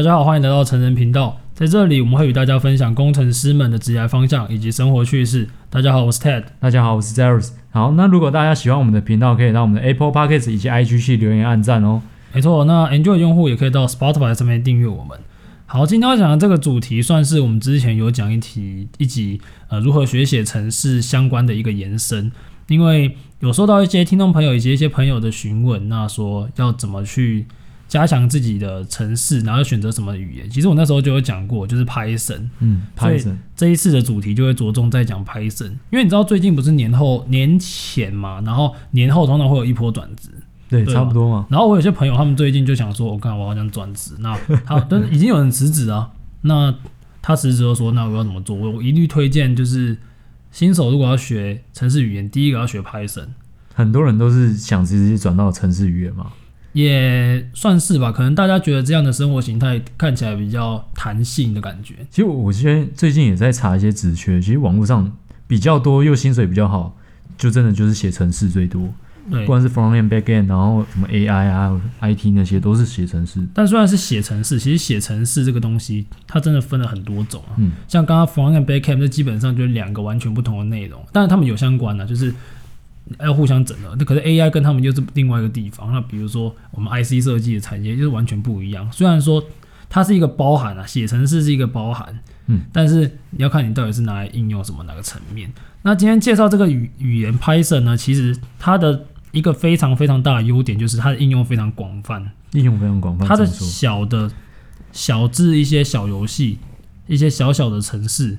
大家好，欢迎来到成人频道。在这里，我们会与大家分享工程师们的职业方向以及生活趣事。大家好，我是 Ted。大家好，我是 Zeros。好，那如果大家喜欢我们的频道，可以到我们的 Apple Podcast 以及 IG 去留言按赞哦。没错，那 Android 用户也可以到 Spotify 上面订阅我们。好，今天要讲的这个主题，算是我们之前有讲一题一集，呃，如何学写程式相关的一个延伸。因为有收到一些听众朋友以及一些朋友的询问，那说要怎么去。加强自己的城市，然后选择什么语言？其实我那时候就有讲过，就是 Python。嗯，Python。这一次的主题就会着重在讲 Python，因为你知道最近不是年后年前嘛，然后年后通常会有一波转职，对，对差不多嘛。然后我有些朋友他们最近就想说，我看我好想转职，那他 但是已经有人辞职啊，那他辞职就说，那我要怎么做？我一律推荐就是新手如果要学城市语言，第一个要学 Python。很多人都是想直接转到城市语言嘛。也算是吧，可能大家觉得这样的生活形态看起来比较弹性的感觉。其实我现在最近也在查一些职缺，其实网络上比较多又薪水比较好，就真的就是写程式最多。对，不管是 front end back end，然后什么 AI 啊、IT 那些都是写程式。但虽然是写程式，其实写程式这个东西它真的分了很多种啊。嗯，像刚刚 front end back end，这基本上就是两个完全不同的内容，但是他们有相关的，就是。要互相整合，那可是 AI 跟他们就是另外一个地方。那比如说我们 IC 设计的产业就是完全不一样。虽然说它是一个包含啊，写程式是一个包含，嗯，但是你要看你到底是拿来应用什么哪个层面。那今天介绍这个语语言 Python 呢，其实它的一个非常非常大的优点就是它的应用非常广泛，应用非常广泛。它的小的小至一些小游戏，一些小小的程式。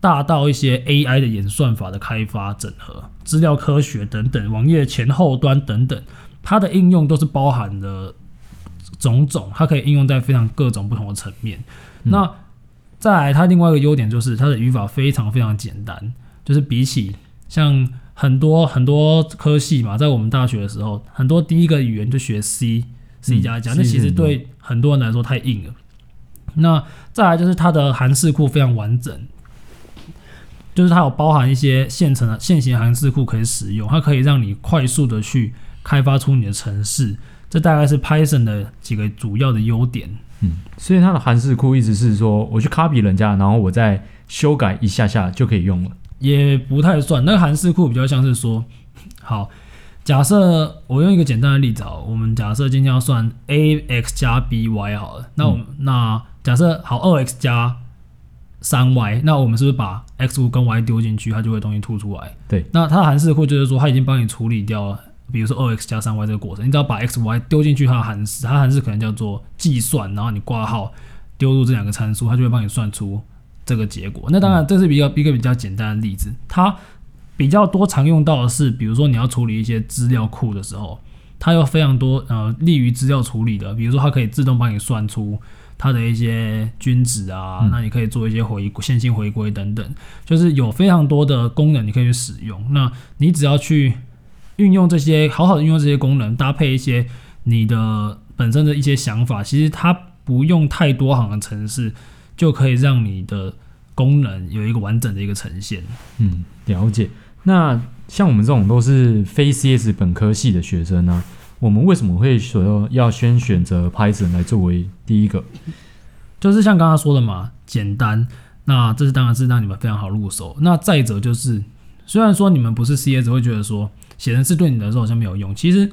大到一些 AI 的演算法的开发、整合、资料科学等等，网页前后端等等，它的应用都是包含的种种，它可以应用在非常各种不同的层面。嗯、那再来，它另外一个优点就是它的语法非常非常简单，就是比起像很多很多科系嘛，在我们大学的时候，很多第一个语言就学 C、C 加加，那其实对很多人来说太硬了。那再来就是它的函式库非常完整。就是它有包含一些现成的现行函式库可以使用，它可以让你快速的去开发出你的程式，这大概是 Python 的几个主要的优点。嗯，所以它的函式库意思是说，我去 copy 人家，然后我再修改一下下就可以用了。也不太算，那个函式库比较像是说，好，假设我用一个简单的例子好，我们假设今天要算 ax 加 by 好了，那我们、嗯、那假设好二 x 加三 y，那我们是不是把 x 五跟 y 丢进去，它就会东西吐出来？对。那它的函式库就是说，它已经帮你处理掉了，比如说二 x 加三 y 这个过程，你只要把 x y 丢进去，它的函式，它函式可能叫做计算，然后你挂号丢入这两个参数，它就会帮你算出这个结果。那当然，这是比较一个比较简单的例子。它比较多常用到的是，比如说你要处理一些资料库的时候，它有非常多呃利于资料处理的，比如说它可以自动帮你算出。它的一些均值啊，那你可以做一些回线性回归等等，就是有非常多的功能你可以去使用。那你只要去运用这些，好好的运用这些功能，搭配一些你的本身的一些想法，其实它不用太多行的程式，就可以让你的功能有一个完整的一个呈现。嗯，了解。那像我们这种都是非 CS 本科系的学生呢、啊？我们为什么会说要先选择 Python 来作为第一个？就是像刚刚说的嘛，简单。那这是当然是让你们非常好入手。那再者就是，虽然说你们不是 CS，会觉得说写程式对你来说好像没有用。其实，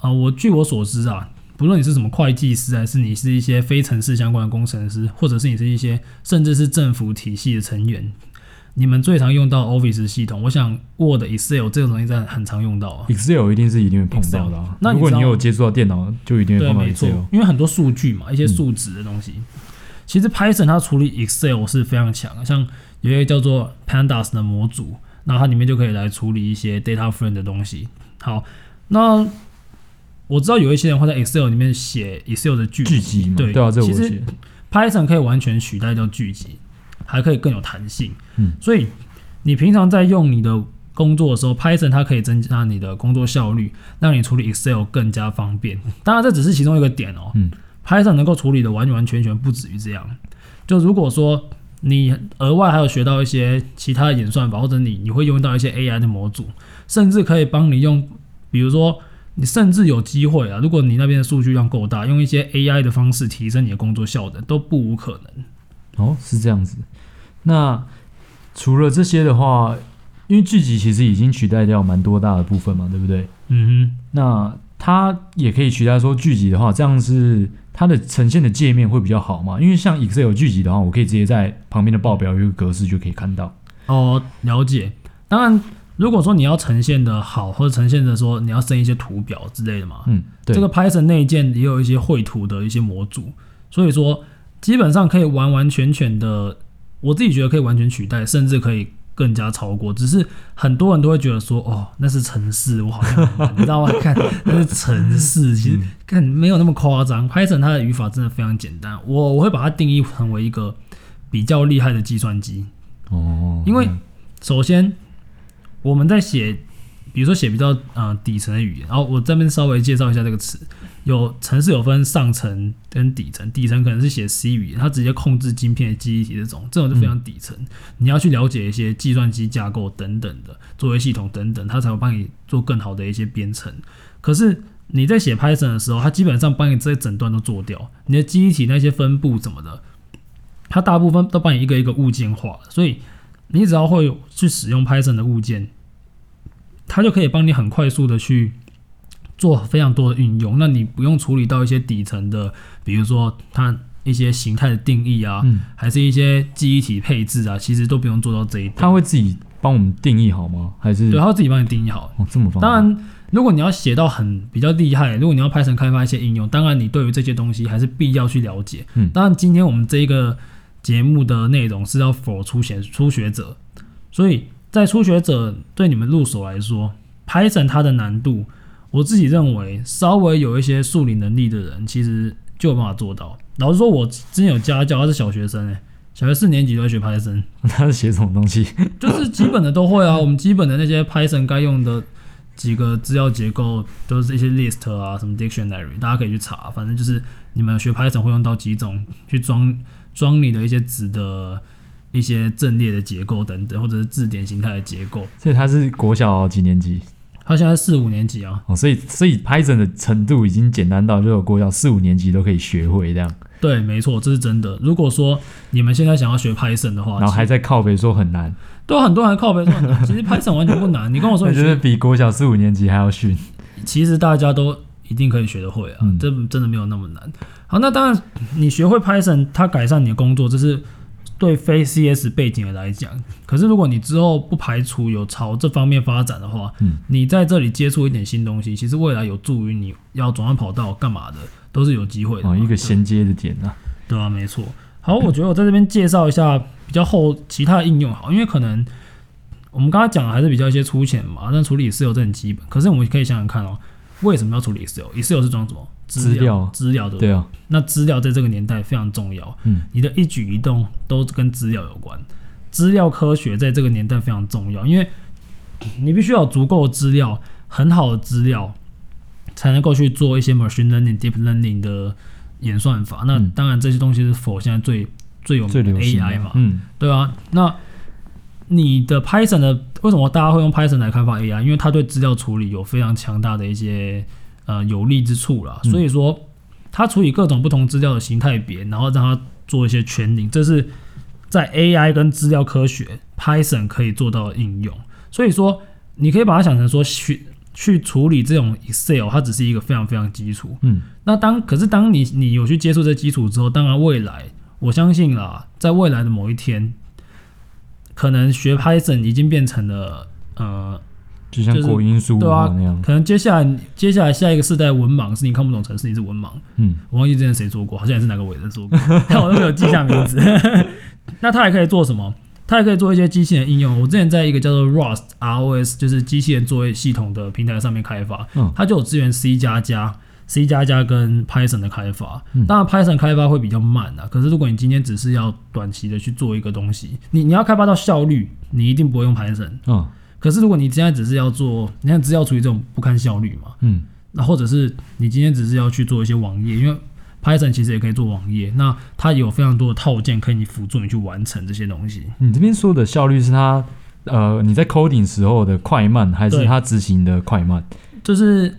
呃，我据我所知啊，不论你是什么会计师，还是你是一些非程式相关的工程师，或者是你是一些甚至是政府体系的成员。你们最常用到 Office 系统，我想 Word、Excel 这种东西在很常用到啊。Excel 一定是一定会碰到的啊。那如果你有接触到电脑，就一定会碰到 Excel。对，没错，因为很多数据嘛，一些数值的东西。嗯、其实 Python 它处理 Excel 是非常强的，像有一个叫做 Pandas 的模组，那它里面就可以来处理一些 data frame 的东西。好，那我知道有一些人会在 Excel 里面写 Excel 的句句集嘛，对，对啊，这我其实 Python 可以完全取代掉句集。还可以更有弹性，嗯，所以你平常在用你的工作的时候，Python 它可以增加你的工作效率，让你处理 Excel 更加方便。当然，这只是其中一个点哦，嗯，Python 能够处理的完完全全不止于这样。就如果说你额外还有学到一些其他的演算法，或者你你会用到一些 AI 的模组，甚至可以帮你用，比如说你甚至有机会啊，如果你那边的数据量够大，用一些 AI 的方式提升你的工作效能，都不无可能。哦，是这样子。那除了这些的话，因为剧集其实已经取代掉蛮多大的部分嘛，对不对？嗯哼。那它也可以取代说剧集的话，这样是它的呈现的界面会比较好嘛？因为像 Excel 剧集的话，我可以直接在旁边的报表有一个格式就可以看到。哦，了解。当然。如果说你要呈现的好，或者呈现的说你要生一些图表之类的嘛，嗯，对，这个 Python 内建也有一些绘图的一些模组，所以说基本上可以完完全全的，我自己觉得可以完全取代，甚至可以更加超过。只是很多人都会觉得说，哦，那是城市，我好像你知道吗？看那是城市，其实看没有那么夸张。Python 它的语法真的非常简单，我我会把它定义成为一个比较厉害的计算机哦，因为首先。我们在写，比如说写比较呃底层的语言，然后我这边稍微介绍一下这个词，有程式有分上层跟底层，底层可能是写 C 语言，它直接控制晶片的记忆体这种，这种就非常底层。你要去了解一些计算机架构等等的作业系统等等，它才会帮你做更好的一些编程。可是你在写 Python 的时候，它基本上帮你这些整段都做掉，你的记忆体那些分布怎么的，它大部分都帮你一个一个物件化，所以你只要会去使用 Python 的物件。它就可以帮你很快速的去做非常多的运用，那你不用处理到一些底层的，比如说它一些形态的定义啊，嗯，还是一些记忆体配置啊，其实都不用做到这一点。它会自己帮我们定义好吗？还是？对，它会自己帮你定义好。哦，这么方便。当然，如果你要写到很比较厉害，如果你要 Python 开发一些应用，当然你对于这些东西还是必要去了解。嗯，当然，今天我们这一个节目的内容是要 for 初学初学者，所以。在初学者对你们入手来说，Python 它的难度，我自己认为稍微有一些数理能力的人，其实就有办法做到。老实说，我之前有家教，他是小学生诶，小学四年级都会学 Python。他是写什么东西？就是基本的都会啊。我们基本的那些 Python 该用的几个资料结构，都是一些 list 啊，什么 dictionary，大家可以去查。反正就是你们学 Python 会用到几种，去装装你的一些值的。一些阵列的结构等等，或者是字典形态的结构。所以他是国小几年级？他现在四五年级啊。哦，所以所以 Python 的程度已经简单到，就有国小四五年级都可以学会这样。对，没错，这是真的。如果说你们现在想要学 Python 的话，然后还在靠北说很难，都很多人还靠北说很难。其实 Python 完全不难。你跟我说，你觉得比国小四五年级还要逊？其实大家都一定可以学得会啊，这、嗯、真的没有那么难。好，那当然，你学会 Python，它改善你的工作，这是。对非 CS 背景的来讲，可是如果你之后不排除有朝这方面发展的话，嗯，你在这里接触一点新东西，其实未来有助于你要转换跑道干嘛的，都是有机会的。哦，一个衔接的点啊，对啊，没错。好，我觉得我在这边介绍一下比较后其他的应用好，因为可能我们刚才讲的还是比较一些粗浅嘛，但处理 Excel 这很基本。可是我们可以想想看哦，为什么要处理 Excel？Excel 是装什么？资料，资料对不，对啊。那资料在这个年代非常重要，嗯，你的一举一动都跟资料有关。资料科学在这个年代非常重要，因为你必须要有足够的资料，很好的资料，才能够去做一些 machine learning、deep learning 的演算法。那当然，这些东西是 for 现在最最有名的 AI 嘛，嗯，对啊。那你的 Python 的为什么大家会用 Python 来开发 AI？因为它对资料处理有非常强大的一些。呃，有利之处啦，所以说，它处理各种不同资料的形态别，然后让它做一些 training，这是在 AI 跟资料科学 Python 可以做到的应用。所以说，你可以把它想成说去去处理这种 Excel，它只是一个非常非常基础。嗯，那当可是当你你有去接触这基础之后，当然未来我相信啦，在未来的某一天，可能学 Python 已经变成了呃。就像国音数对啊，那样，可能接下来接下来下一个世代文盲是你看不懂程式，你是文盲。嗯，我忘记之前谁做过，好像也是哪个伟人做过，但我都没有记下名字。那他还可以做什么？他还可以做一些机器人应用。我之前在一个叫做 Rust ROS，就是机器人作业系统的平台上面开发，嗯，它就有支援 C 加加、C 加加跟 Python 的开发。嗯，当然 Python 开发会比较慢啊。可是如果你今天只是要短期的去做一个东西，你你要开发到效率，你一定不会用 Python。嗯。可是，如果你现在只是要做，你看资料处理这种不看效率嘛，嗯，那或者是你今天只是要去做一些网页，因为 Python 其实也可以做网页，那它有非常多的套件可以辅助你去完成这些东西。你这边说的效率是它，呃，你在 coding 时候的快慢，还是它执行的快慢？就是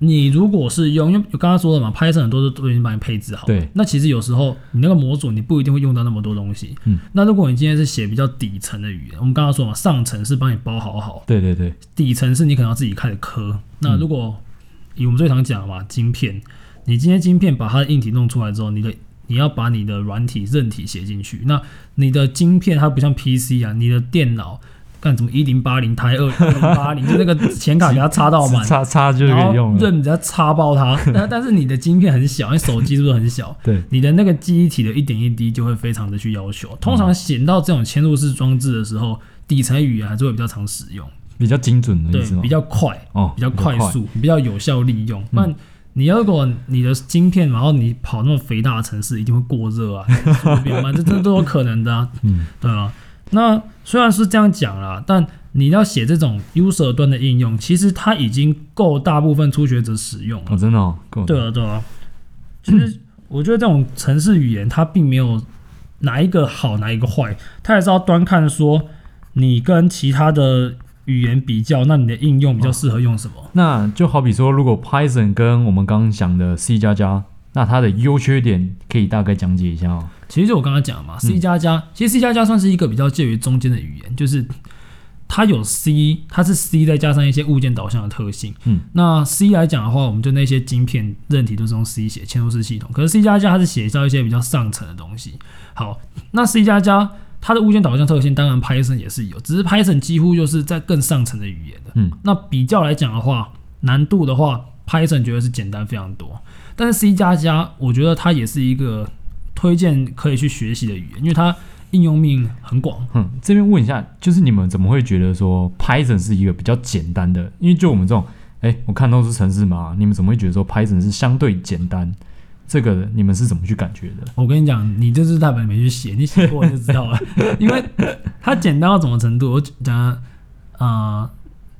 你如果是用，因为我刚刚说了嘛，Python 很多都都已经帮你配置好。对。那其实有时候你那个模组你不一定会用到那么多东西。嗯。那如果你今天是写比较底层的语言，我们刚刚说嘛，上层是帮你包好好。对对对。底层是你可能要自己开始磕。那如果以我们最常讲的嘛，晶片，你今天晶片把它的硬体弄出来之后，你的你要把你的软体、韧体写进去。那你的晶片它不像 PC 啊，你的电脑。干什么一零八零台二零八零，就那个显卡给它插到满，插插就可以用了。任只要插爆它，但但是你的晶片很小，因为手机是不是很小？对，你的那个记忆体的一点一滴就会非常的去要求。通常选到这种嵌入式装置的时候，底层语言还是会比较常使用，比较精准的意思吗？对，比较快哦，比较快速，比较有效利用。那、嗯、你要如果你的晶片，然后你跑那么肥大的城市，一定会过热啊，这这都有可能的啊。嗯，对啊。那虽然是这样讲啦，但你要写这种 user 端的应用，其实它已经够大部分初学者使用了。哦，真的哦，够。对啊，对啊。其实我觉得这种程式语言，它并没有哪一个好，哪一个坏，它也是要端看说你跟其他的语言比较，那你的应用比较适合用什么？哦。那就好比说，如果 Python 跟我们刚刚讲的 C 加加。那它的优缺点可以大概讲解一下哦。其实就我刚刚讲嘛，C 加加，其实 C 加加算是一个比较介于中间的语言，就是它有 C，它是 C 再加上一些物件导向的特性。嗯，那 C 来讲的话，我们就那些晶片、韧体都是用 C 写嵌入式系统。可是 C 加加它是写到一些比较上层的东西。好，那 C 加加它的物件导向特性，当然 Python 也是有，只是 Python 几乎就是在更上层的语言的。嗯，那比较来讲的话，难度的话，Python 觉得是简单非常多。但是 C 加加，我觉得它也是一个推荐可以去学习的语言，因为它应用面很广。嗯，这边问一下，就是你们怎么会觉得说 Python 是一个比较简单的？因为就我们这种，哎、欸，我看都是程式嘛，你们怎么会觉得说 Python 是相对简单？这个你们是怎么去感觉的？我跟你讲，你就是代表你没去写，你写过就知道了。因为它简单到什么程度？我讲啊、呃，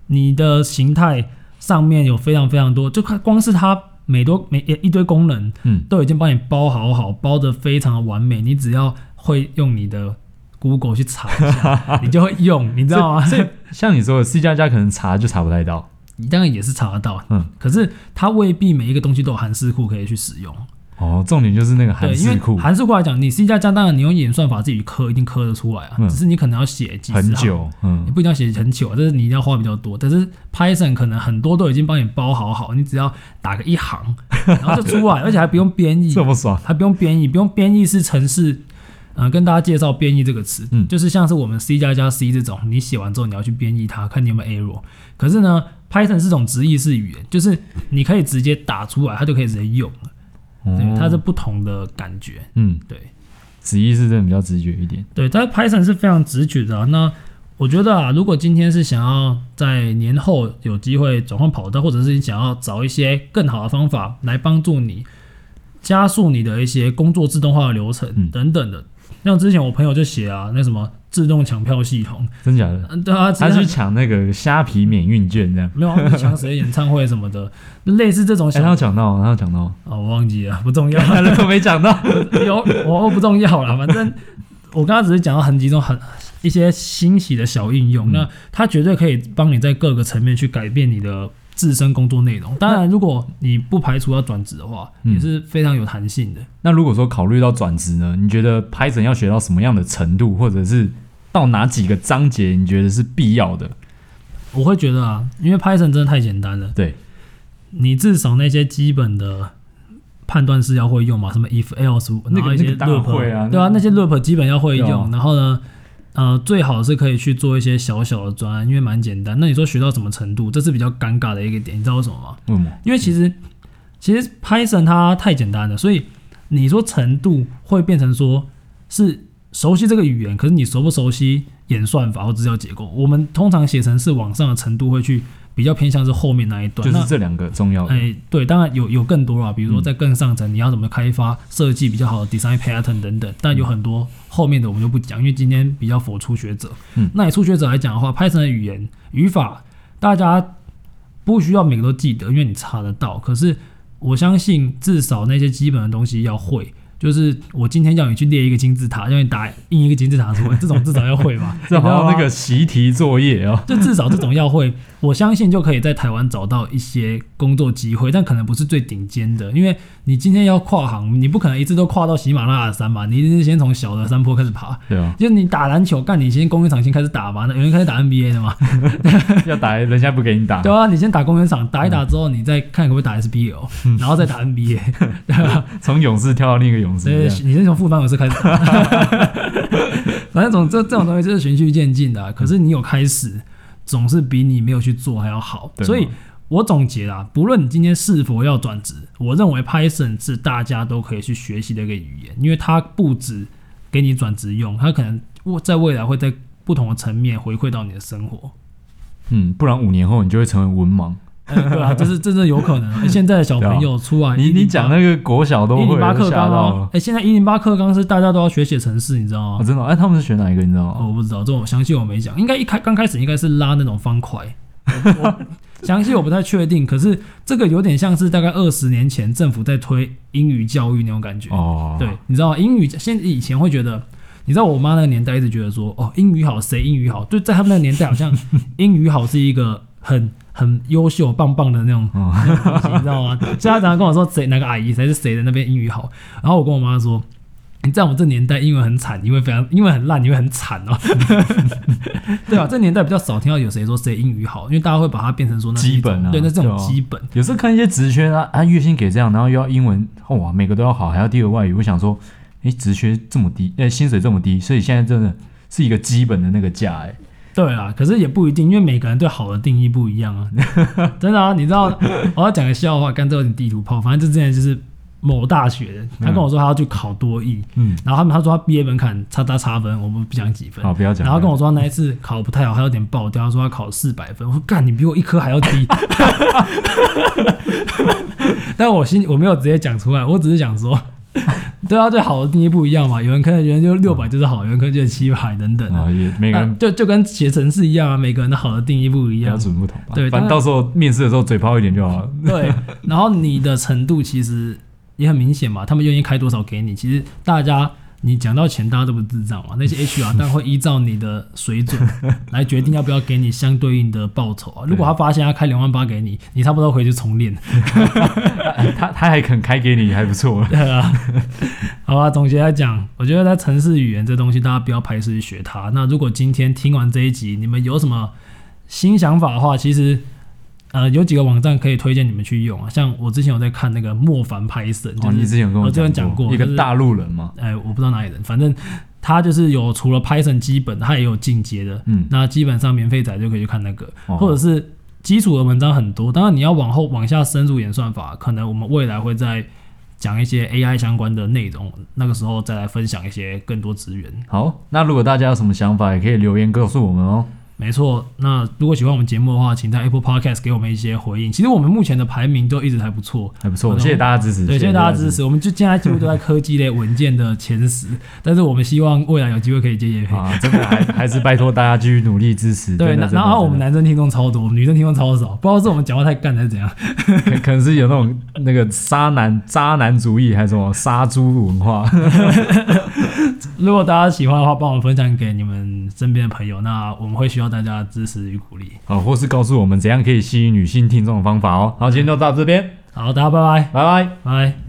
你的形态上面有非常非常多，就看光是它。每多每一堆功能，嗯，都已经帮你包好好，包的非常的完美。你只要会用你的 Google 去查一下，你就会用，你知道吗？所以像你说的 C 加加可能查就查不太到，你当然也是查得到，嗯，可是它未必每一个东西都有韩式库可以去使用。哦，重点就是那个函数库。函式库来讲，你 C 加加当然你用演算法自己刻，一定刻得出来啊。嗯、只是你可能要写几很久，嗯，你不一定要写很久，但是你一定要花比较多。但是 Python 可能很多都已经帮你包好好，你只要打个一行，然后就出来，而且还不用编译，这么爽，还不用编译，不用编译是程式。嗯、呃，跟大家介绍编译这个词，嗯，就是像是我们 C 加加 C 这种，你写完之后你要去编译它，看你有没有 error。可是呢，Python 是种直译式语言，就是你可以直接打出来，它就可以直接用。对，它是不同的感觉。嗯，对，直译是真的比较直觉一点。对，但 Python 是非常直觉的啊。那我觉得啊，如果今天是想要在年后有机会转换跑道，或者是你想要找一些更好的方法来帮助你加速你的一些工作自动化的流程等等的，像之前我朋友就写啊，那什么。自动抢票系统，真假的？嗯，对啊，他去抢那个虾皮免运券，这样。没有抢谁？演唱会什么的，类似这种。哎、欸，他有讲到，他有讲到，哦，我忘记了，不重要，我没抢到，有我不重要了，反正我刚刚只是讲到很几种很一些新奇的小应用，嗯、那它绝对可以帮你在各个层面去改变你的。自身工作内容，当然，如果你不排除要转职的话，也是非常有弹性的。那如果说考虑到转职呢？你觉得 Python 要学到什么样的程度，或者是到哪几个章节，你觉得是必要的？我会觉得啊，因为 Python 真的太简单了。对，你至少那些基本的判断式要会用嘛，什么 if else，然后一些 loop 啊，对啊，那些 loop 基本要会用，然后呢？呃，最好是可以去做一些小小的专案，因为蛮简单。那你说学到什么程度？这是比较尴尬的一个点，你知道为什么吗？为什么？因为其实其实 Python 它太简单了，所以你说程度会变成说是熟悉这个语言，可是你熟不熟悉演算法或资料结构？我们通常写成是往上的程度会去。比较偏向是后面那一段，就是这两个重要的。哎、欸，对，当然有有更多啊，比如说在更上层，你要怎么开发设计比较好的 design pattern 等等。但有很多后面的我们就不讲，因为今天比较 for 初学者。嗯，那以初学者来讲的话，Python 的语言语法大家不需要每个都记得，因为你查得到。可是我相信至少那些基本的东西要会，就是我今天叫你去列一个金字塔，让你打印一个金字塔出来，这种至少要会吧？这好像那个习题作业哦，就至少这种要会，我相信就可以在台湾找到一些工作机会，但可能不是最顶尖的，因为你今天要跨行，你不可能一次都跨到喜马拉雅山嘛，你一定是先从小的山坡开始爬。对啊，就你打篮球，干你先公园场先开始打吧，那有人开始打 NBA 的嘛？要打人家不给你打。对啊，你先打公园场，打一打之后，你再看可不可以打 SBL，、嗯、然后再打 NBA，对吧？从勇士跳到另一个勇士。对，你是从副班老师开始。反正总这这种东西就是循序渐进的、啊，可是你有开始，总是比你没有去做还要好。所以我总结啦，不论你今天是否要转职，我认为 Python 是大家都可以去学习的一个语言，因为它不止给你转职用，它可能在未来会在不同的层面回馈到你的生活。嗯，不然五年后你就会成为文盲。嗯、对啊，这是真的有可能。欸、现在的小朋友出来，你你讲那个国小都会吓到。哎、欸，现在一零八课纲是大家都要学写程式，你知道吗？哦、真的？哎、欸，他们是学哪一个？你知道吗？哦、我不知道，这种详细我没讲。应该一开刚开始应该是拉那种方块，详细我不太确定。可是这个有点像是大概二十年前政府在推英语教育那种感觉。哦，对，你知道吗？英语现在以前会觉得，你知道我妈那个年代一直觉得说，哦，英语好，谁英语好？就在他们那个年代，好像 英语好是一个很。很优秀、棒棒的那种，哦、你知道吗？所以他常常跟我说谁哪个阿姨谁是谁的那边英语好，然后我跟我妈说，你在我们这年代英文很惨，因为非常因为很烂，你会很惨哦，对吧？这年代比较少听到有谁说谁英语好，因为大家会把它变成说那基本啊，对，那这种基本。有时候看一些职缺啊，啊月薪给这样，然后又要英文哇，每个都要好，还要第二外语，我想说，哎，职缺这么低，哎，薪水这么低，所以现在真的是一个基本的那个价，哎。对啊，可是也不一定，因为每个人对好的定义不一样啊。真的啊，你知道，我要讲个笑话，刚才有点地图炮，反正就之前就是某大学的，他跟我说他要去考多艺，嗯，然后他们他说他毕业门槛差差差分，我们不讲几分，好不要讲。然后跟我说他那一次考不太好，还有点爆掉，他说他考四百分，我说干，你比我一科还要低。但我心我没有直接讲出来，我只是想说。对啊，对好的定义不一样嘛。有人可能觉得就六百就是好，有人可能觉得七百等等啊。也每个人就就跟写程式一样啊，每个人的好的定义不一样，标准不同吧。对，反正到时候面试的时候嘴炮一点就好了。对，然后你的程度其实也很明显嘛，他们愿意开多少给你，其实大家。你讲到钱，大家都不是智障嘛？那些 HR 当然会依照你的水准来决定要不要给你相对应的报酬啊。如果他发现他开两万八给你，你差不多回去重练。他他还肯开给你，还不错。对啊，好吧。总结来讲，我觉得在城市语言这东西，大家不要排斥去学它。那如果今天听完这一集，你们有什么新想法的话，其实。呃，有几个网站可以推荐你们去用啊，像我之前有在看那个莫凡 Python，就是、哦、你之前有跟我讲过，一个大陆人嘛，哎、就是，我不知道哪里人，反正他就是有除了 Python 基本，他也有进阶的，嗯，那基本上免费仔就可以去看那个，哦、或者是基础的文章很多，当然你要往后往下深入演算法，可能我们未来会再讲一些 AI 相关的内容，那个时候再来分享一些更多资源。好，那如果大家有什么想法，也可以留言告诉我们哦。没错，那如果喜欢我们节目的话，请在 Apple Podcast 给我们一些回应。其实我们目前的排名都一直还不错，还不错，谢谢大家支持。对，谢谢大家支持。我们就现在几乎都在科技类文件的前十，但是我们希望未来有机会可以接业配啊，真的还 还是拜托大家继续努力支持。对，然后我们男生听众超多，我们女生听众超少，不知道是我们讲话太干还是怎样，可能是有那种那个渣男渣男主义，还是什么杀猪文化。如果大家喜欢的话，帮我们分享给你们身边的朋友，那我们会需要大家的支持与鼓励。好，或是告诉我们怎样可以吸引女性听众的方法哦。好，今天就到这边。好，大家拜拜，拜拜，拜。